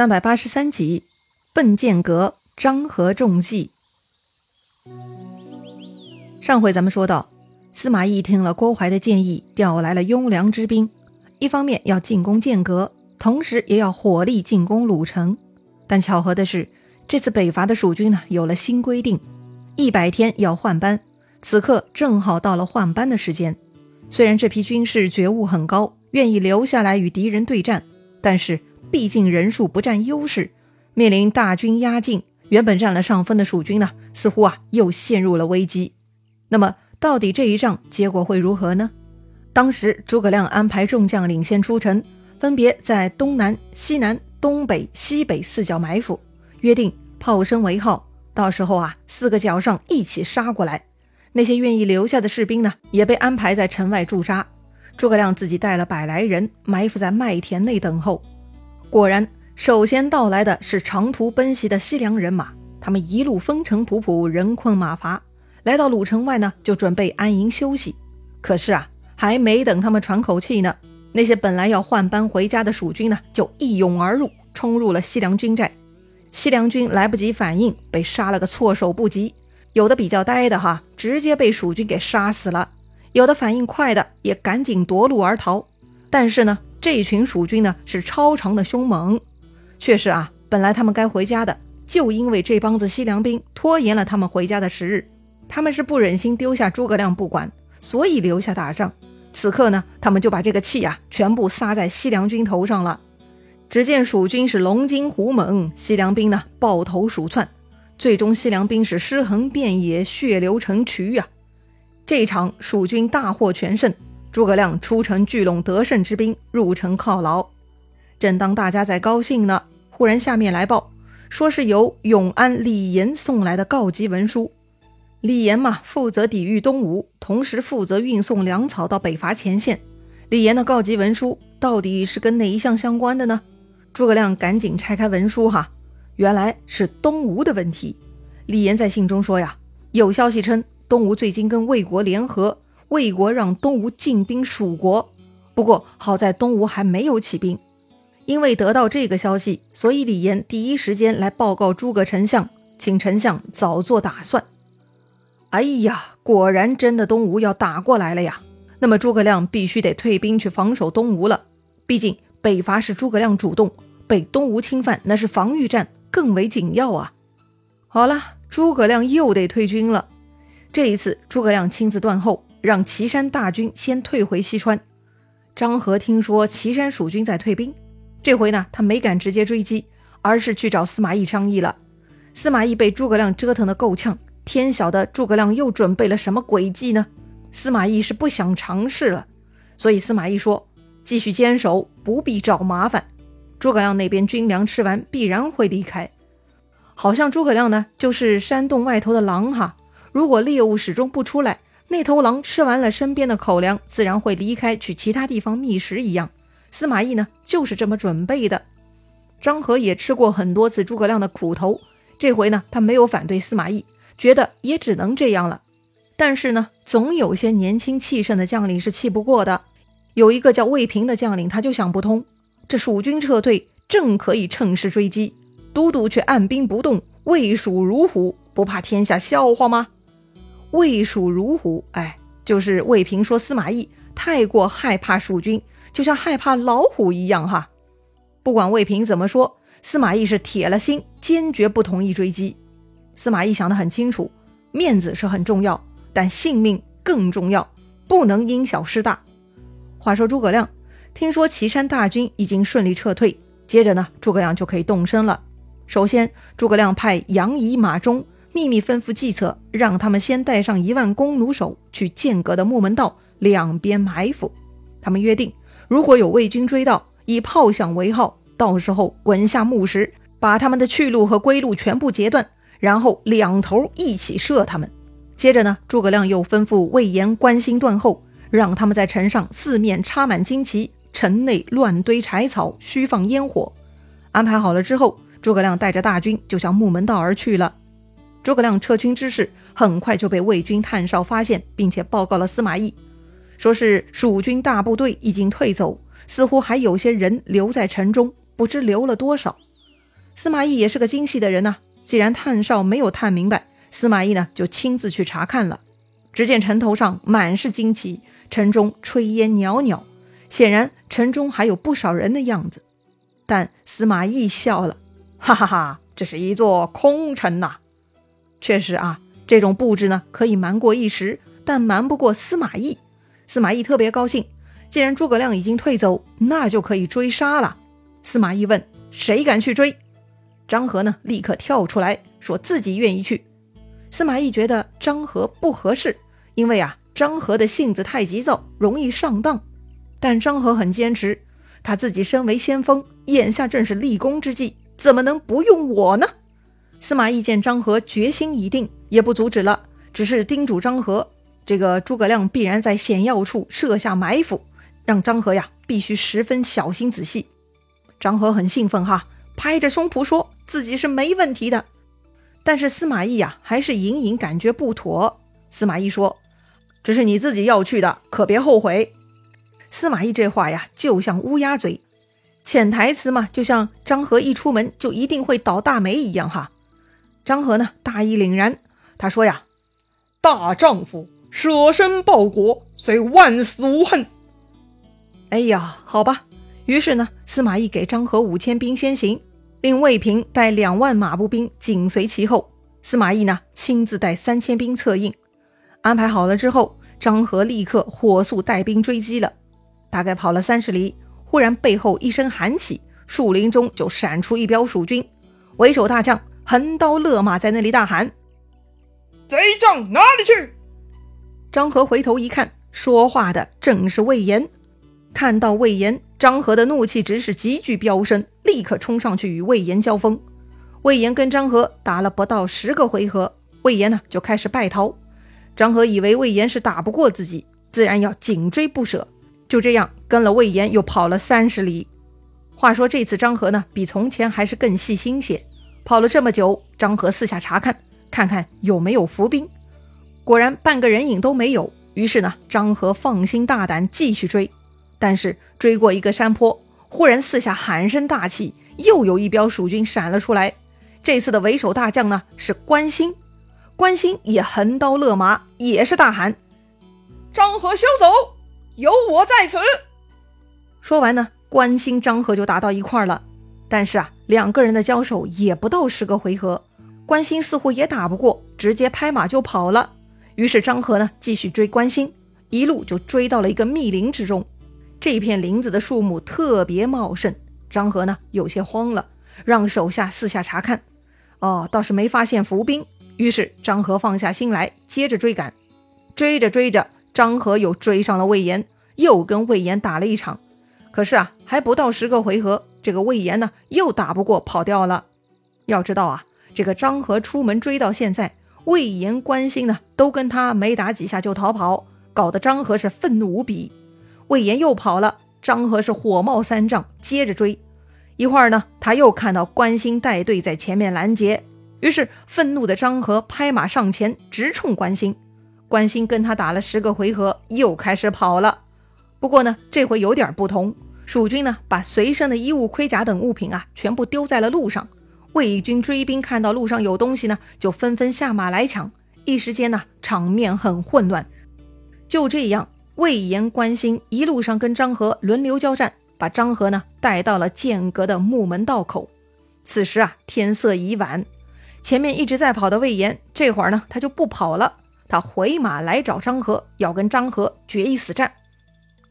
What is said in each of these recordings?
三百八十三集，奔剑阁，张合中计。上回咱们说到，司马懿听了郭淮的建议，调来了雍凉之兵，一方面要进攻剑阁，同时也要火力进攻鲁城。但巧合的是，这次北伐的蜀军呢，有了新规定，一百天要换班。此刻正好到了换班的时间。虽然这批军士觉悟很高，愿意留下来与敌人对战，但是。毕竟人数不占优势，面临大军压境，原本占了上风的蜀军呢，似乎啊又陷入了危机。那么，到底这一仗结果会如何呢？当时诸葛亮安排众将领先出城，分别在东南、西南、东北、西北四角埋伏，约定炮声为号，到时候啊四个角上一起杀过来。那些愿意留下的士兵呢，也被安排在城外驻扎。诸葛亮自己带了百来人埋伏在麦田内等候。果然，首先到来的是长途奔袭的西凉人马。他们一路风尘仆仆，人困马乏，来到鲁城外呢，就准备安营休息。可是啊，还没等他们喘口气呢，那些本来要换班回家的蜀军呢，就一涌而入，冲入了西凉军寨。西凉军来不及反应，被杀了个措手不及。有的比较呆的哈，直接被蜀军给杀死了；有的反应快的，也赶紧夺路而逃。但是呢。这群蜀军呢是超常的凶猛，确实啊，本来他们该回家的，就因为这帮子西凉兵拖延了他们回家的时日，他们是不忍心丢下诸葛亮不管，所以留下打仗。此刻呢，他们就把这个气啊全部撒在西凉军头上了。只见蜀军是龙精虎猛，西凉兵呢抱头鼠窜，最终西凉兵是尸横遍野，血流成渠呀。这场蜀军大获全胜。诸葛亮出城聚拢得胜之兵，入城犒劳。正当大家在高兴呢，忽然下面来报，说是由永安李严送来的告急文书。李严嘛，负责抵御东吴，同时负责运送粮草到北伐前线。李严的告急文书到底是跟哪一项相关的呢？诸葛亮赶紧拆开文书，哈，原来是东吴的问题。李严在信中说呀，有消息称东吴最近跟魏国联合。魏国让东吴进兵蜀国，不过好在东吴还没有起兵。因为得到这个消息，所以李严第一时间来报告诸葛丞相，请丞相早做打算。哎呀，果然真的东吴要打过来了呀！那么诸葛亮必须得退兵去防守东吴了。毕竟北伐是诸葛亮主动，被东吴侵犯那是防御战，更为紧要啊。好了，诸葛亮又得退军了。这一次，诸葛亮亲自断后。让岐山大军先退回西川。张合听说岐山蜀军在退兵，这回呢，他没敢直接追击，而是去找司马懿商议了。司马懿被诸葛亮折腾得够呛，天晓得诸葛亮又准备了什么诡计呢？司马懿是不想尝试了，所以司马懿说：“继续坚守，不必找麻烦。诸葛亮那边军粮吃完，必然会离开。好像诸葛亮呢，就是山洞外头的狼哈，如果猎物始终不出来。”那头狼吃完了身边的口粮，自然会离开去其他地方觅食一样。司马懿呢，就是这么准备的。张合也吃过很多次诸葛亮的苦头，这回呢，他没有反对司马懿，觉得也只能这样了。但是呢，总有些年轻气盛的将领是气不过的。有一个叫魏平的将领，他就想不通：这蜀军撤退，正可以趁势追击，都督却按兵不动，魏蜀如虎，不怕天下笑话吗？魏蜀如虎，哎，就是魏平说司马懿太过害怕蜀军，就像害怕老虎一样哈。不管魏平怎么说，司马懿是铁了心，坚决不同意追击。司马懿想得很清楚，面子是很重要，但性命更重要，不能因小失大。话说诸葛亮听说岐山大军已经顺利撤退，接着呢，诸葛亮就可以动身了。首先，诸葛亮派杨仪、马忠。秘密吩咐计策，让他们先带上一万弓弩手去剑阁的木门道两边埋伏。他们约定，如果有魏军追到，以炮响为号，到时候滚下木石，把他们的去路和归路全部截断，然后两头一起射他们。接着呢，诸葛亮又吩咐魏延关心断后，让他们在城上四面插满旌旗，城内乱堆柴草，虚放烟火。安排好了之后，诸葛亮带着大军就向木门道而去了。诸葛亮撤军之事很快就被魏军探哨发现，并且报告了司马懿，说是蜀军大部队已经退走，似乎还有些人留在城中，不知留了多少。司马懿也是个精细的人呐，既然探哨没有探明白，司马懿呢就亲自去查看了。只见城头上满是旌旗，城中炊烟袅袅，显然城中还有不少人的样子。但司马懿笑了，哈哈哈，这是一座空城呐。确实啊，这种布置呢可以瞒过一时，但瞒不过司马懿。司马懿特别高兴，既然诸葛亮已经退走，那就可以追杀了。司马懿问：“谁敢去追？”张合呢，立刻跳出来说自己愿意去。司马懿觉得张合不合适，因为啊，张合的性子太急躁，容易上当。但张合很坚持，他自己身为先锋，眼下正是立功之际，怎么能不用我呢？司马懿见张合决心已定，也不阻止了，只是叮嘱张合，这个诸葛亮必然在险要处设下埋伏，让张合呀必须十分小心仔细。张合很兴奋哈，拍着胸脯说。自己是没问题的，但是司马懿呀，还是隐隐感觉不妥。司马懿说：“这是你自己要去的，可别后悔。”司马懿这话呀，就像乌鸦嘴，潜台词嘛，就像张合一出门就一定会倒大霉一样哈。张合呢，大义凛然，他说呀：“大丈夫舍身报国，虽万死无恨。”哎呀，好吧。于是呢，司马懿给张合五千兵先行。令魏平带两万马步兵紧随其后，司马懿呢亲自带三千兵策应。安排好了之后，张合立刻火速带兵追击了。大概跑了三十里，忽然背后一声喊起，树林中就闪出一彪蜀军，为首大将横刀勒马在那里大喊：“贼将哪里去？”张合回头一看，说话的正是魏延。看到魏延。张合的怒气值是急剧飙升，立刻冲上去与魏延交锋。魏延跟张合打了不到十个回合，魏延呢就开始败逃。张合以为魏延是打不过自己，自然要紧追不舍。就这样跟了魏延又跑了三十里。话说这次张合呢比从前还是更细心些，跑了这么久，张合四下查看，看看有没有伏兵，果然半个人影都没有。于是呢，张合放心大胆继续追。但是追过一个山坡，忽然四下喊声大起，又有一彪蜀军闪了出来。这次的为首大将呢是关兴，关兴也横刀勒马，也是大喊：“张合休走，有我在此。”说完呢，关兴、张合就打到一块儿了。但是啊，两个人的交手也不到十个回合，关兴似乎也打不过，直接拍马就跑了。于是张合呢继续追关兴，一路就追到了一个密林之中。这片林子的树木特别茂盛，张合呢有些慌了，让手下四下查看，哦，倒是没发现伏兵。于是张合放下心来，接着追赶。追着追着，张合又追上了魏延，又跟魏延打了一场。可是啊，还不到十个回合，这个魏延呢又打不过，跑掉了。要知道啊，这个张合出门追到现在，魏延、关兴呢都跟他没打几下就逃跑，搞得张合是愤怒无比。魏延又跑了，张合是火冒三丈，接着追。一会儿呢，他又看到关兴带队在前面拦截，于是愤怒的张合拍马上前，直冲关兴。关兴跟他打了十个回合，又开始跑了。不过呢，这回有点不同，蜀军呢把随身的衣物、盔甲等物品啊全部丢在了路上。魏军追兵看到路上有东西呢，就纷纷下马来抢。一时间呢，场面很混乱。就这样。魏延、关兴一路上跟张合轮流交战，把张合呢带到了剑阁的木门道口。此时啊，天色已晚，前面一直在跑的魏延，这会儿呢他就不跑了，他回马来找张合，要跟张合决一死战。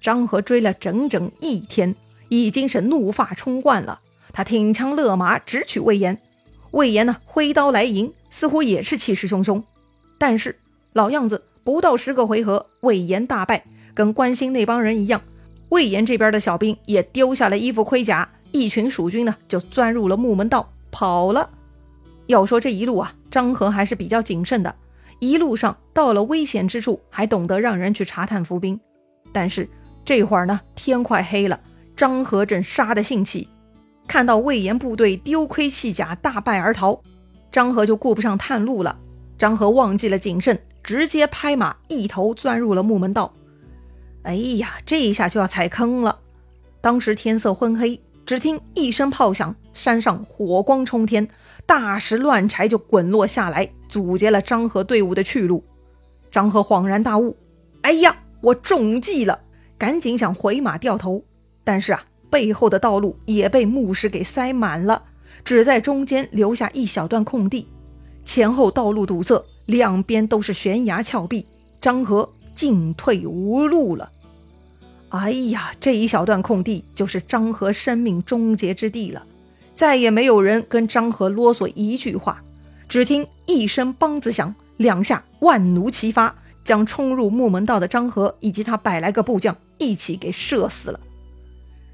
张合追了整整一天，已经是怒发冲冠了，他挺枪勒马直取魏延。魏延呢挥刀来迎，似乎也是气势汹汹，但是老样子，不到十个回合，魏延大败。跟关兴那帮人一样，魏延这边的小兵也丢下了衣服盔甲，一群蜀军呢就钻入了木门道跑了。要说这一路啊，张合还是比较谨慎的，一路上到了危险之处还懂得让人去查探伏兵。但是这会儿呢，天快黑了，张合正杀得兴起，看到魏延部队丢盔弃甲，大败而逃，张合就顾不上探路了。张合忘记了谨慎，直接拍马一头钻入了木门道。哎呀，这一下就要踩坑了！当时天色昏黑，只听一声炮响，山上火光冲天，大石乱柴就滚落下来，阻截了张合队伍的去路。张合恍然大悟：“哎呀，我中计了！”赶紧想回马掉头，但是啊，背后的道路也被木石给塞满了，只在中间留下一小段空地，前后道路堵塞，两边都是悬崖峭壁，张合进退无路了。哎呀，这一小段空地就是张合生命终结之地了，再也没有人跟张合啰嗦一句话。只听一声梆子响，两下万弩齐发，将冲入木门道的张合以及他百来个部将一起给射死了。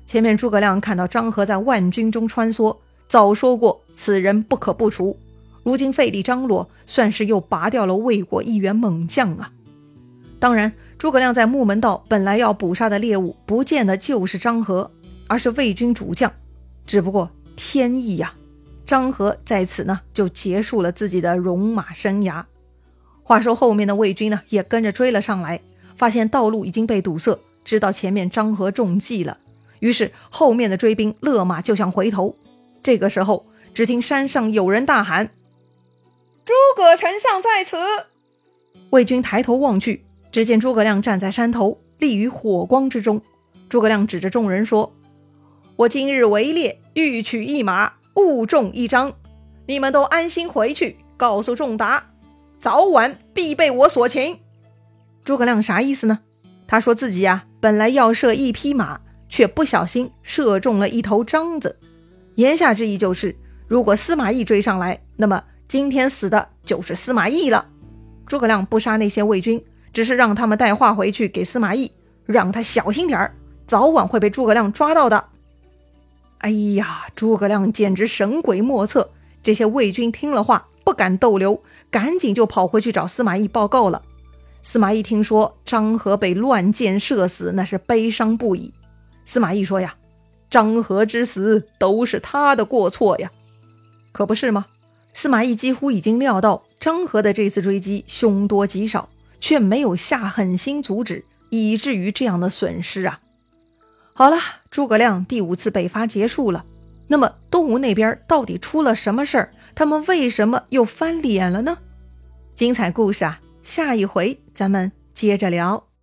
前面诸葛亮看到张合在万军中穿梭，早说过此人不可不除。如今费力张罗，算是又拔掉了魏国一员猛将啊。当然，诸葛亮在木门道本来要捕杀的猎物，不见得就是张合，而是魏军主将。只不过天意呀，张合在此呢就结束了自己的戎马生涯。话说后面的魏军呢也跟着追了上来，发现道路已经被堵塞，知道前面张合中计了，于是后面的追兵勒马就想回头。这个时候，只听山上有人大喊：“诸葛丞相在此！”魏军抬头望去。只见诸葛亮站在山头，立于火光之中。诸葛亮指着众人说：“我今日围猎，欲取一马，误中一张。你们都安心回去，告诉仲达，早晚必被我所擒。”诸葛亮啥意思呢？他说自己呀，本来要射一匹马，却不小心射中了一头獐子。言下之意就是，如果司马懿追上来，那么今天死的就是司马懿了。诸葛亮不杀那些魏军。只是让他们带话回去给司马懿，让他小心点儿，早晚会被诸葛亮抓到的。哎呀，诸葛亮简直神鬼莫测！这些魏军听了话，不敢逗留，赶紧就跑回去找司马懿报告了。司马懿听说张合被乱箭射死，那是悲伤不已。司马懿说呀：“张合之死都是他的过错呀，可不是吗？”司马懿几乎已经料到张合的这次追击凶多吉少。却没有下狠心阻止，以至于这样的损失啊！好了，诸葛亮第五次北伐结束了。那么东吴那边到底出了什么事儿？他们为什么又翻脸了呢？精彩故事啊，下一回咱们接着聊。